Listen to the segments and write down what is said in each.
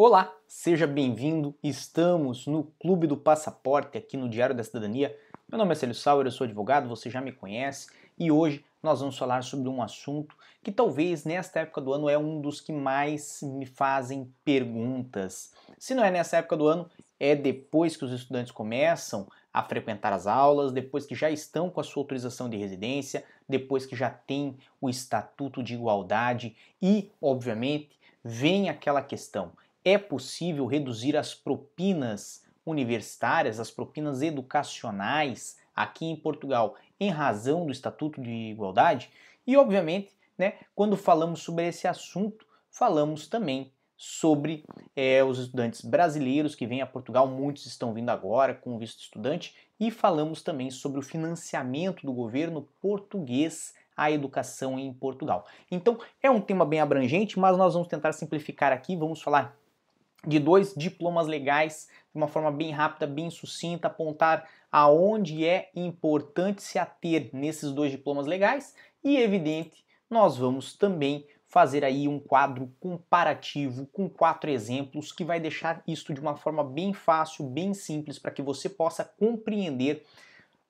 Olá, seja bem-vindo. Estamos no Clube do Passaporte aqui no Diário da Cidadania. Meu nome é Célio Sauer, eu sou advogado, você já me conhece e hoje nós vamos falar sobre um assunto que talvez nesta época do ano é um dos que mais me fazem perguntas. Se não é nessa época do ano, é depois que os estudantes começam a frequentar as aulas, depois que já estão com a sua autorização de residência, depois que já tem o estatuto de igualdade e, obviamente, vem aquela questão: é possível reduzir as propinas universitárias, as propinas educacionais aqui em Portugal em razão do Estatuto de Igualdade? E, obviamente, né, quando falamos sobre esse assunto, falamos também sobre é, os estudantes brasileiros que vêm a Portugal, muitos estão vindo agora com visto estudante, e falamos também sobre o financiamento do governo português à educação em Portugal. Então é um tema bem abrangente, mas nós vamos tentar simplificar aqui, vamos falar de dois diplomas legais de uma forma bem rápida, bem sucinta, apontar aonde é importante se ater nesses dois diplomas legais. E, evidente, nós vamos também fazer aí um quadro comparativo com quatro exemplos que vai deixar isto de uma forma bem fácil, bem simples para que você possa compreender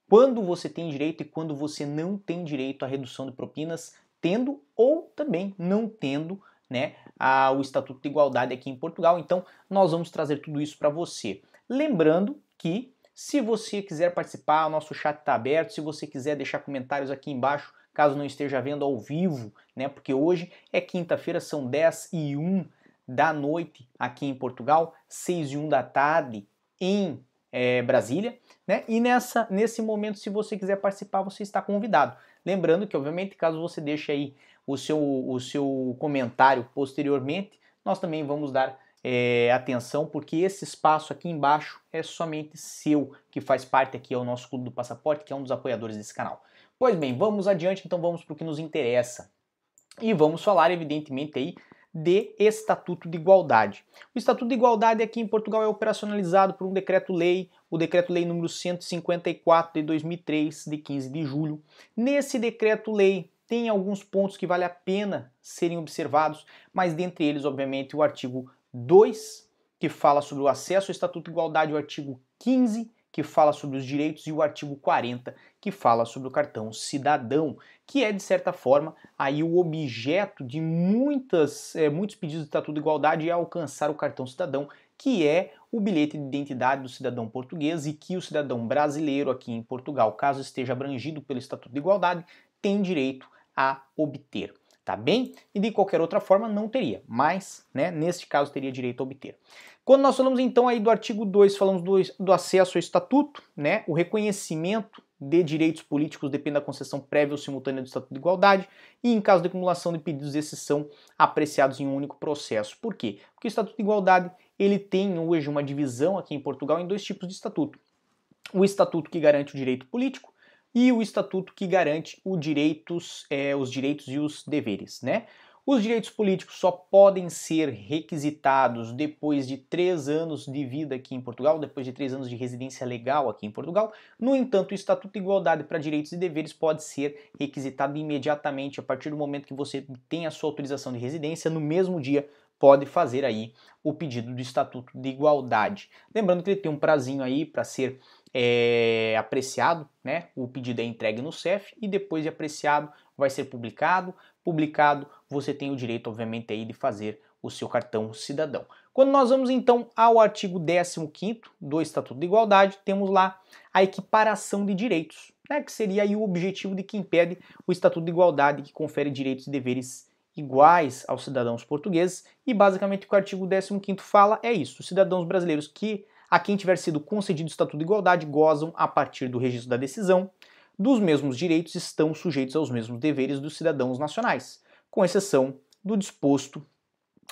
quando você tem direito e quando você não tem direito à redução de propinas, tendo ou também não tendo né, a, o Estatuto de Igualdade aqui em Portugal. Então, nós vamos trazer tudo isso para você. Lembrando que, se você quiser participar, o nosso chat está aberto. Se você quiser deixar comentários aqui embaixo, caso não esteja vendo ao vivo, né, porque hoje é quinta-feira, são 10 e 1 da noite aqui em Portugal, 6 e 1 da tarde em é, Brasília, né? E nessa, nesse momento, se você quiser participar, você está convidado. Lembrando que, obviamente, caso você deixe aí o seu, o seu comentário posteriormente, nós também vamos dar é, atenção, porque esse espaço aqui embaixo é somente seu, que faz parte aqui ao nosso Clube do Passaporte, que é um dos apoiadores desse canal. Pois bem, vamos adiante, então vamos para o que nos interessa. E vamos falar, evidentemente, aí de Estatuto de Igualdade. O Estatuto de Igualdade aqui em Portugal é operacionalizado por um decreto-lei, o decreto-lei número 154 de 2003, de 15 de julho. Nesse decreto-lei tem alguns pontos que vale a pena serem observados, mas dentre eles, obviamente, o artigo 2, que fala sobre o acesso ao Estatuto de Igualdade, o artigo 15, que fala sobre os direitos, e o artigo 40, que fala sobre o cartão cidadão, que é, de certa forma, aí o objeto de muitas, é, muitos pedidos de Estatuto de Igualdade é alcançar o cartão cidadão, que é o bilhete de identidade do cidadão português e que o cidadão brasileiro aqui em Portugal, caso esteja abrangido pelo Estatuto de Igualdade, tem direito a obter. Tá bem? E de qualquer outra forma não teria, mas, né, neste caso teria direito a obter. Quando nós falamos então aí do artigo 2, falamos do, do acesso ao estatuto, né, o reconhecimento de direitos políticos depende da concessão prévia ou simultânea do Estatuto de Igualdade e, em caso de acumulação de pedidos, esses são apreciados em um único processo. Por quê? Porque o Estatuto de Igualdade ele tem hoje uma divisão aqui em Portugal em dois tipos de estatuto. O estatuto que garante o direito político e o estatuto que garante direitos, é, os direitos e os deveres. Né? Os direitos políticos só podem ser requisitados depois de três anos de vida aqui em Portugal, depois de três anos de residência legal aqui em Portugal. No entanto, o Estatuto de Igualdade para Direitos e Deveres pode ser requisitado imediatamente a partir do momento que você tem a sua autorização de residência, no mesmo dia pode fazer aí o pedido do Estatuto de Igualdade. Lembrando que ele tem um prazinho aí para ser é, apreciado, né? O pedido é entregue no CEF e depois de apreciado vai ser publicado. Publicado, você tem o direito, obviamente, aí de fazer o seu cartão cidadão. Quando nós vamos então ao artigo 15 do Estatuto de Igualdade, temos lá a equiparação de direitos, né, que seria aí o objetivo de quem pede o Estatuto de Igualdade, que confere direitos e deveres iguais aos cidadãos portugueses, e basicamente o que o artigo 15 fala é isso: os cidadãos brasileiros que a quem tiver sido concedido o Estatuto de Igualdade gozam, a partir do registro da decisão, dos mesmos direitos estão sujeitos aos mesmos deveres dos cidadãos nacionais, com exceção do disposto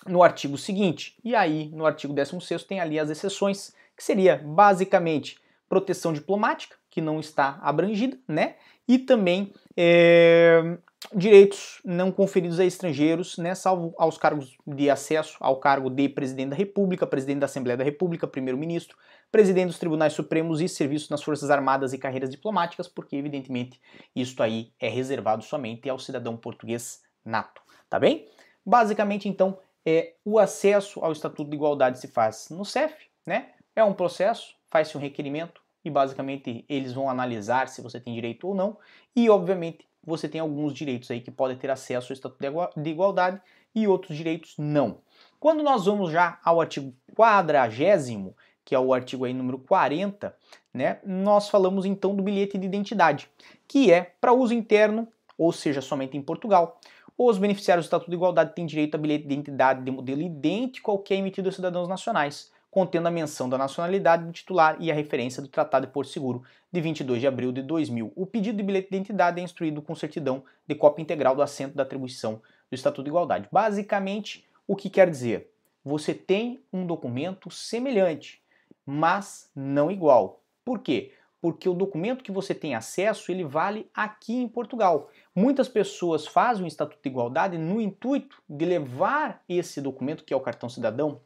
no artigo seguinte. E aí, no artigo 16 tem ali as exceções, que seria basicamente proteção diplomática, que não está abrangida, né? E também é, direitos não conferidos a estrangeiros, né, salvo aos cargos de acesso ao cargo de presidente da República, presidente da Assembleia da República, primeiro-ministro, presidente dos tribunais supremos e serviços nas Forças Armadas e carreiras diplomáticas, porque evidentemente isso aí é reservado somente ao cidadão português nato, tá bem? Basicamente, então, é, o acesso ao Estatuto de Igualdade se faz no CEF, né? É um processo, faz-se um requerimento e basicamente eles vão analisar se você tem direito ou não. E obviamente você tem alguns direitos aí que podem ter acesso ao Estatuto de Igualdade e outros direitos não. Quando nós vamos já ao artigo 40, que é o artigo aí número 40, né, nós falamos então do bilhete de identidade, que é para uso interno, ou seja, somente em Portugal. Os beneficiários do Estatuto de Igualdade têm direito a bilhete de identidade de modelo idêntico ao que é emitido aos cidadãos nacionais, contendo a menção da nacionalidade do titular e a referência do Tratado de Porto Seguro de 22 de abril de 2000. O pedido de bilhete de identidade é instruído com certidão de cópia integral do assento da atribuição do Estatuto de Igualdade. Basicamente, o que quer dizer? Você tem um documento semelhante, mas não igual. Por quê? Porque o documento que você tem acesso, ele vale aqui em Portugal. Muitas pessoas fazem o Estatuto de Igualdade no intuito de levar esse documento, que é o cartão cidadão,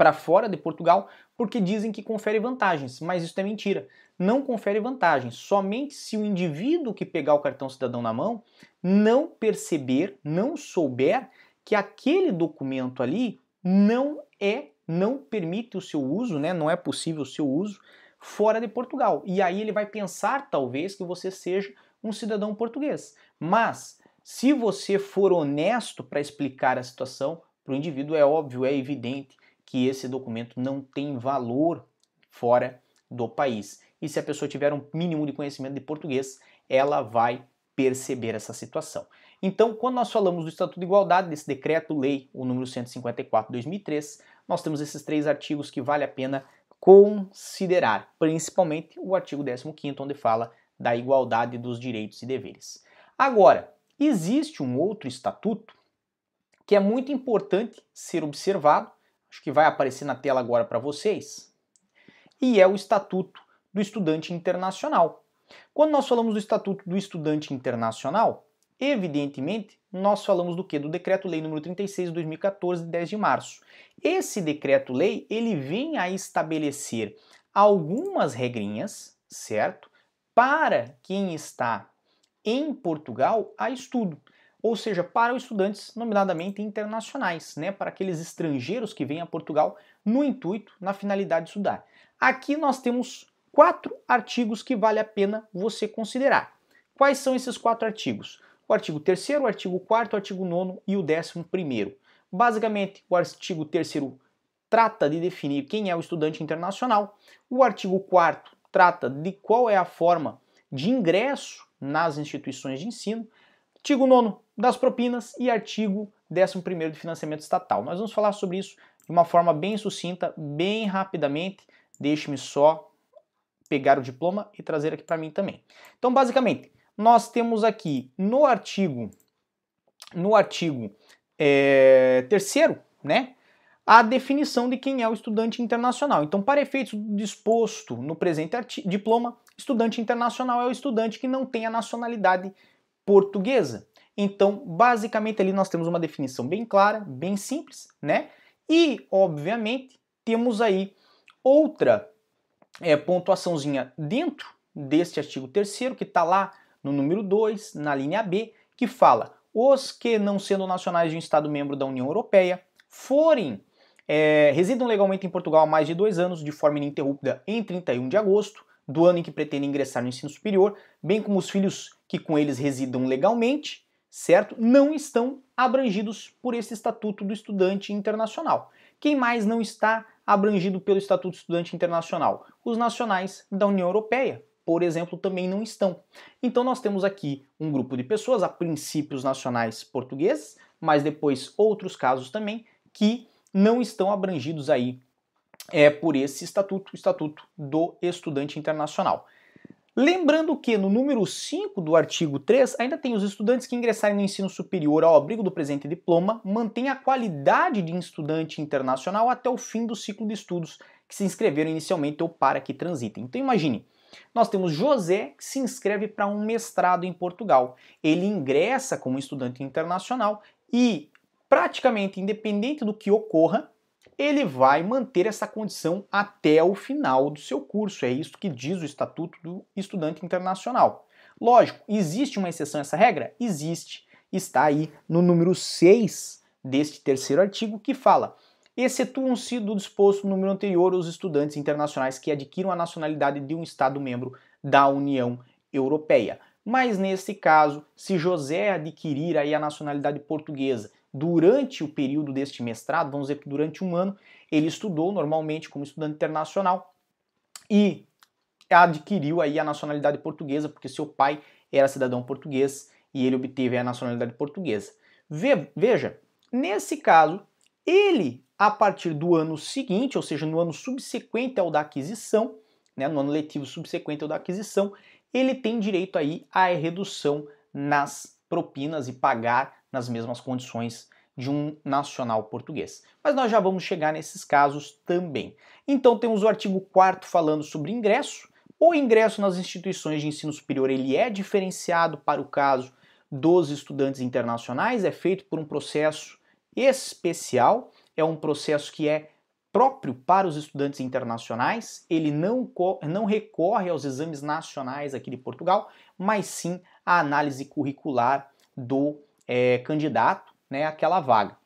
para fora de Portugal porque dizem que confere vantagens, mas isso é mentira. Não confere vantagens, somente se o indivíduo que pegar o cartão cidadão na mão não perceber, não souber que aquele documento ali não é, não permite o seu uso, né? Não é possível o seu uso fora de Portugal. E aí ele vai pensar talvez que você seja um cidadão português. Mas se você for honesto para explicar a situação para o indivíduo, é óbvio, é evidente que esse documento não tem valor fora do país. E se a pessoa tiver um mínimo de conhecimento de português, ela vai perceber essa situação. Então, quando nós falamos do Estatuto de Igualdade, desse decreto-lei, o número 154 de 2003, nós temos esses três artigos que vale a pena considerar, principalmente o artigo 15 onde fala da igualdade dos direitos e deveres. Agora, existe um outro estatuto que é muito importante ser observado acho que vai aparecer na tela agora para vocês, e é o Estatuto do Estudante Internacional. Quando nós falamos do Estatuto do Estudante Internacional, evidentemente, nós falamos do que? Do Decreto-Lei número 36 de 2014, de 10 de março. Esse decreto-lei, ele vem a estabelecer algumas regrinhas, certo? Para quem está em Portugal a estudo ou seja, para os estudantes nominadamente internacionais, né, para aqueles estrangeiros que vêm a Portugal no intuito, na finalidade de estudar. Aqui nós temos quatro artigos que vale a pena você considerar. Quais são esses quatro artigos? O artigo 3 o artigo 4 o artigo 9 e o 11 Basicamente, o artigo 3 trata de definir quem é o estudante internacional, o artigo 4 trata de qual é a forma de ingresso nas instituições de ensino, artigo 9 das propinas e artigo 11 de financiamento estatal. Nós vamos falar sobre isso de uma forma bem sucinta, bem rapidamente. Deixe-me só pegar o diploma e trazer aqui para mim também. Então, basicamente, nós temos aqui no artigo, no artigo é, terceiro, né, a definição de quem é o estudante internacional. Então, para efeitos disposto no presente diploma, estudante internacional é o estudante que não tem a nacionalidade portuguesa. Então, basicamente ali nós temos uma definição bem clara, bem simples, né? E, obviamente, temos aí outra é, pontuaçãozinha dentro deste artigo 3 que está lá no número 2, na linha B, que fala os que não sendo nacionais de um Estado membro da União Europeia forem é, residam legalmente em Portugal há mais de dois anos de forma ininterrupta em 31 de agosto do ano em que pretendem ingressar no ensino superior, bem como os filhos que com eles residam legalmente, certo? Não estão abrangidos por esse Estatuto do Estudante Internacional. Quem mais não está abrangido pelo Estatuto do Estudante Internacional? Os nacionais da União Europeia, por exemplo, também não estão. Então nós temos aqui um grupo de pessoas, a princípios nacionais portugueses, mas depois outros casos também, que não estão abrangidos aí é, por esse estatuto, o Estatuto do Estudante Internacional. Lembrando que no número 5 do artigo 3 ainda tem os estudantes que ingressarem no ensino superior ao abrigo do presente diploma mantêm a qualidade de estudante internacional até o fim do ciclo de estudos que se inscreveram inicialmente ou para que transitem. Então imagine, nós temos José que se inscreve para um mestrado em Portugal. Ele ingressa como estudante internacional e praticamente independente do que ocorra, ele vai manter essa condição até o final do seu curso. É isso que diz o Estatuto do Estudante Internacional. Lógico, existe uma exceção a essa regra? Existe. Está aí no número 6 deste terceiro artigo que fala excetuam-se do disposto no número anterior os estudantes internacionais que adquiram a nacionalidade de um Estado-membro da União Europeia. Mas nesse caso, se José adquirir aí a nacionalidade portuguesa durante o período deste mestrado, vamos dizer que durante um ano, ele estudou normalmente como estudante internacional e adquiriu aí a nacionalidade portuguesa, porque seu pai era cidadão português e ele obteve a nacionalidade portuguesa. Veja, nesse caso, ele, a partir do ano seguinte, ou seja, no ano subsequente ao da aquisição, né, no ano letivo subsequente ao da aquisição, ele tem direito aí à redução nas propinas e pagar nas mesmas condições de um nacional português. Mas nós já vamos chegar nesses casos também. Então temos o artigo 4 falando sobre ingresso. O ingresso nas instituições de ensino superior ele é diferenciado para o caso dos estudantes internacionais, é feito por um processo especial, é um processo que é próprio para os estudantes internacionais, ele não, não recorre aos exames nacionais aqui de Portugal, mas sim à análise curricular do é, candidato né, àquela vaga.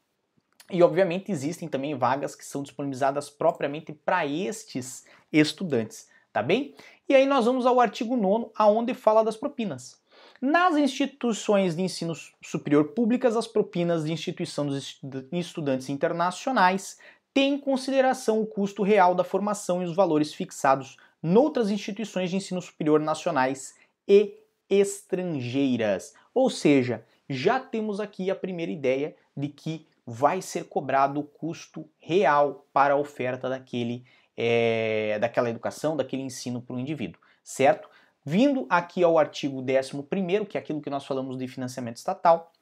E obviamente existem também vagas que são disponibilizadas propriamente para estes estudantes, tá bem? E aí nós vamos ao artigo 9, aonde fala das propinas. Nas instituições de ensino superior públicas, as propinas de instituição dos estudantes internacionais têm em consideração o custo real da formação e os valores fixados noutras instituições de ensino superior nacionais e estrangeiras. Ou seja, já temos aqui a primeira ideia de que vai ser cobrado o custo real para a oferta daquele, é, daquela educação, daquele ensino para o indivíduo, certo? Vindo aqui ao artigo 11, que é aquilo que nós falamos de financiamento estatal,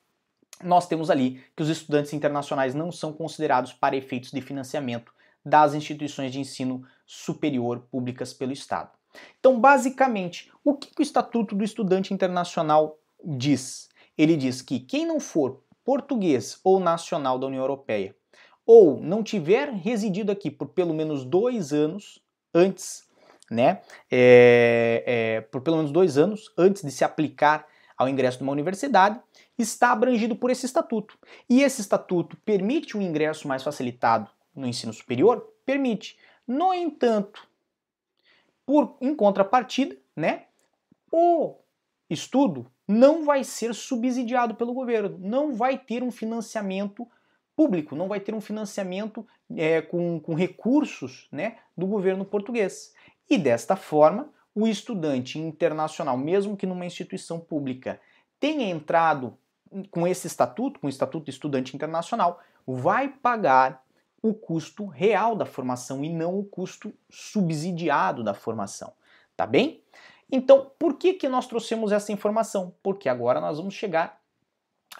nós temos ali que os estudantes internacionais não são considerados para efeitos de financiamento das instituições de ensino superior públicas pelo Estado. Então, basicamente, o que o Estatuto do Estudante Internacional diz? Ele diz que quem não for português ou nacional da União Europeia ou não tiver residido aqui por pelo menos dois anos antes, né, é, é, por pelo menos dois anos antes de se aplicar ao ingresso de uma universidade, está abrangido por esse estatuto. E esse estatuto permite um ingresso mais facilitado no ensino superior? Permite. No entanto, por em contrapartida, né, o estudo não vai ser subsidiado pelo governo, não vai ter um financiamento público, não vai ter um financiamento é, com, com recursos né, do governo português. E desta forma, o estudante internacional, mesmo que numa instituição pública, tenha entrado com esse estatuto, com o Estatuto de Estudante Internacional, vai pagar o custo real da formação e não o custo subsidiado da formação, tá bem? Então, por que, que nós trouxemos essa informação? Porque agora nós vamos chegar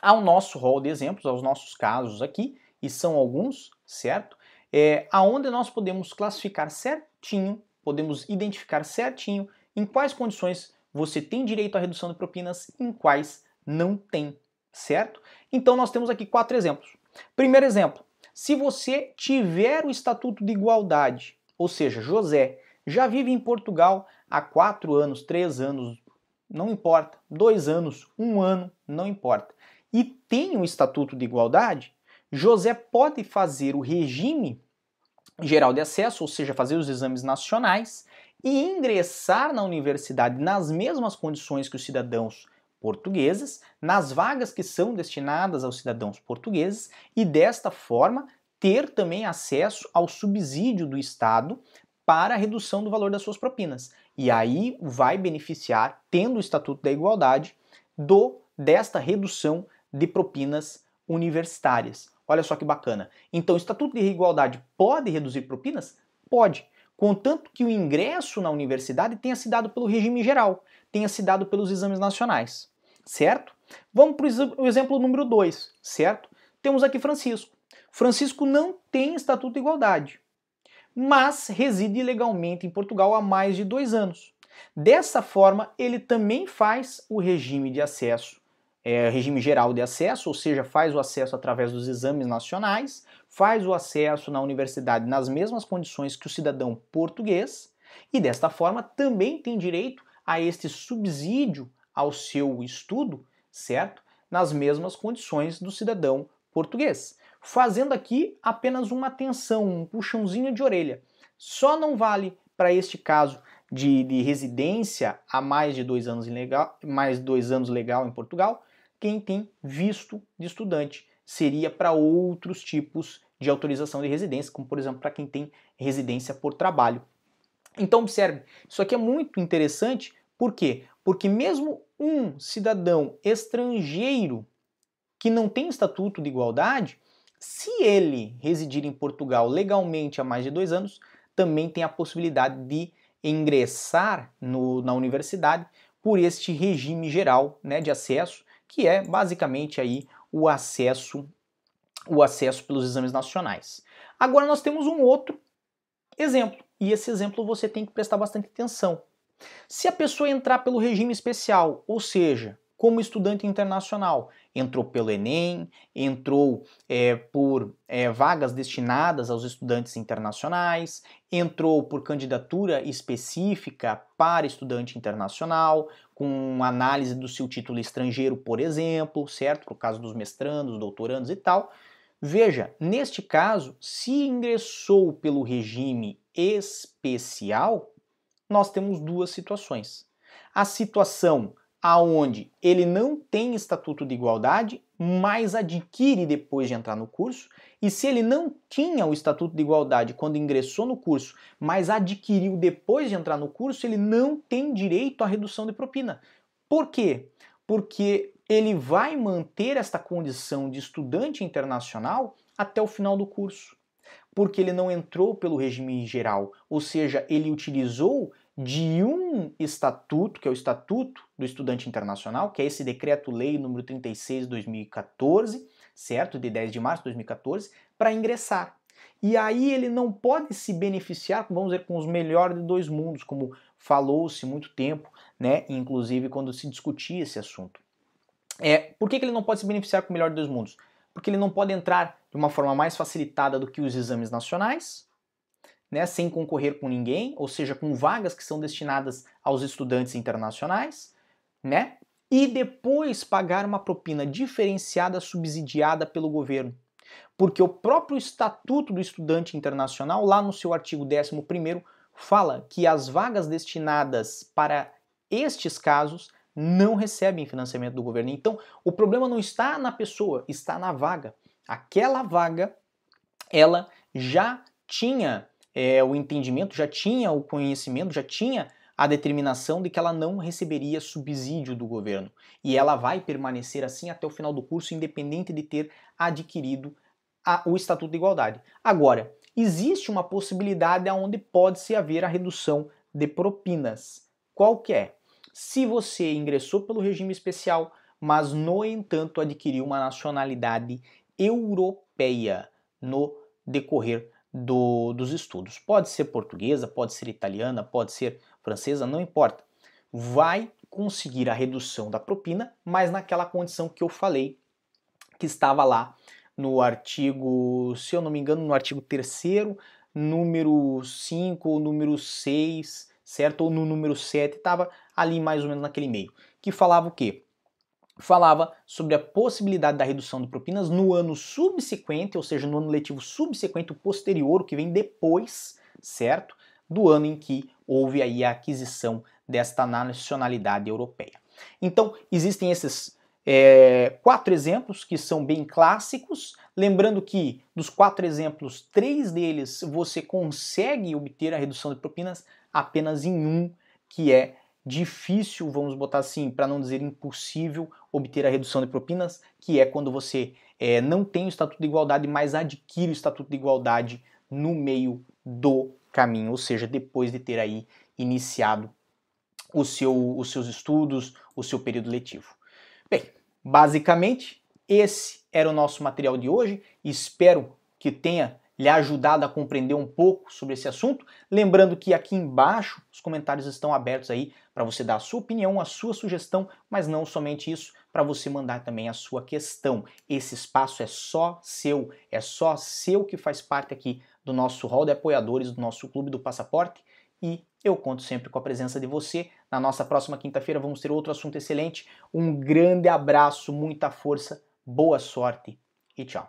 ao nosso rol de exemplos, aos nossos casos aqui, e são alguns, certo? É, aonde nós podemos classificar certinho, podemos identificar certinho em quais condições você tem direito à redução de propinas em quais não tem, certo? Então nós temos aqui quatro exemplos. Primeiro exemplo, se você tiver o Estatuto de Igualdade, ou seja, José já vive em Portugal há quatro anos, três anos, não importa, dois anos, um ano, não importa, e tem o Estatuto de Igualdade, José pode fazer o regime geral de acesso, ou seja, fazer os exames nacionais e ingressar na universidade nas mesmas condições que os cidadãos portugueses, nas vagas que são destinadas aos cidadãos portugueses e desta forma ter também acesso ao subsídio do Estado para a redução do valor das suas propinas. E aí vai beneficiar, tendo o Estatuto da Igualdade, do desta redução de propinas universitárias. Olha só que bacana. Então, o Estatuto de Igualdade pode reduzir propinas? Pode, contanto que o ingresso na universidade tenha se dado pelo regime geral, tenha se dado pelos exames nacionais, certo? Vamos para o exemplo número 2, certo? Temos aqui Francisco. Francisco não tem Estatuto de Igualdade, mas reside legalmente em Portugal há mais de dois anos. Dessa forma, ele também faz o regime de acesso é, regime geral de acesso, ou seja, faz o acesso através dos exames nacionais, faz o acesso na universidade nas mesmas condições que o cidadão português e desta forma também tem direito a este subsídio ao seu estudo, certo? Nas mesmas condições do cidadão português. Fazendo aqui apenas uma atenção, um puxãozinho de orelha. Só não vale para este caso de, de, residência há mais de dois anos legal, mais dois anos legal em Portugal, quem tem visto de estudante. Seria para outros tipos de autorização de residência, como por exemplo para quem tem residência por trabalho. Então observe, isso aqui é muito interessante, por quê? Porque mesmo um cidadão estrangeiro que não tem estatuto de igualdade, se ele residir em Portugal legalmente há mais de dois anos, também tem a possibilidade de ingressar no, na universidade por este regime geral né, de acesso, que é basicamente aí o acesso, o acesso pelos exames nacionais. Agora nós temos um outro exemplo, e esse exemplo você tem que prestar bastante atenção. Se a pessoa entrar pelo regime especial, ou seja, como estudante internacional, entrou pelo Enem, entrou é, por é, vagas destinadas aos estudantes internacionais, entrou por candidatura específica para estudante internacional, com análise do seu título estrangeiro, por exemplo, certo? Por caso dos mestrandos, doutorandos e tal. Veja, neste caso, se ingressou pelo regime especial, nós temos duas situações. A situação aonde ele não tem estatuto de igualdade, mas adquire depois de entrar no curso, e se ele não tinha o estatuto de igualdade quando ingressou no curso, mas adquiriu depois de entrar no curso, ele não tem direito à redução de propina. Por quê? Porque ele vai manter esta condição de estudante internacional até o final do curso. Porque ele não entrou pelo regime geral, ou seja, ele utilizou de um estatuto, que é o Estatuto do Estudante Internacional, que é esse decreto-lei número 36 de 2014, certo? De 10 de março de 2014, para ingressar. E aí ele não pode se beneficiar, vamos dizer, com os melhores de dois mundos, como falou-se muito tempo, né? Inclusive quando se discutia esse assunto. É, por que, que ele não pode se beneficiar com o melhor de dois mundos? Porque ele não pode entrar de uma forma mais facilitada do que os exames nacionais, né, sem concorrer com ninguém, ou seja, com vagas que são destinadas aos estudantes internacionais, né? E depois pagar uma propina diferenciada subsidiada pelo governo. Porque o próprio Estatuto do Estudante Internacional, lá no seu artigo 11, fala que as vagas destinadas para estes casos não recebem financiamento do governo. Então, o problema não está na pessoa, está na vaga. Aquela vaga, ela já tinha é, o entendimento, já tinha o conhecimento, já tinha a determinação de que ela não receberia subsídio do governo. E ela vai permanecer assim até o final do curso, independente de ter adquirido a, o Estatuto de Igualdade. Agora, existe uma possibilidade onde pode-se haver a redução de propinas. Qual que é? Se você ingressou pelo regime especial, mas no entanto adquiriu uma nacionalidade europeia no decorrer do, dos estudos. Pode ser portuguesa, pode ser italiana, pode ser francesa, não importa. Vai conseguir a redução da propina, mas naquela condição que eu falei, que estava lá no artigo, se eu não me engano, no artigo 3 número 5 ou número 6, certo? Ou no número 7, estava ali mais ou menos naquele meio. Que falava o quê? Falava sobre a possibilidade da redução de propinas no ano subsequente, ou seja, no ano letivo subsequente, o posterior, o que vem depois, certo? Do ano em que houve aí a aquisição desta nacionalidade europeia. Então, existem esses é, quatro exemplos que são bem clássicos. Lembrando que dos quatro exemplos, três deles você consegue obter a redução de propinas apenas em um, que é difícil, vamos botar assim, para não dizer impossível, obter a redução de propinas, que é quando você é, não tem o Estatuto de Igualdade, mas adquire o Estatuto de Igualdade no meio do caminho, ou seja, depois de ter aí iniciado o seu, os seus estudos, o seu período letivo. Bem, basicamente, esse era o nosso material de hoje. Espero que tenha lhe ajudado a compreender um pouco sobre esse assunto. Lembrando que aqui embaixo os comentários estão abertos aí para você dar a sua opinião, a sua sugestão, mas não somente isso, para você mandar também a sua questão. Esse espaço é só seu, é só seu que faz parte aqui do nosso hall de apoiadores, do nosso Clube do Passaporte e eu conto sempre com a presença de você. Na nossa próxima quinta-feira vamos ter outro assunto excelente. Um grande abraço, muita força, boa sorte e tchau.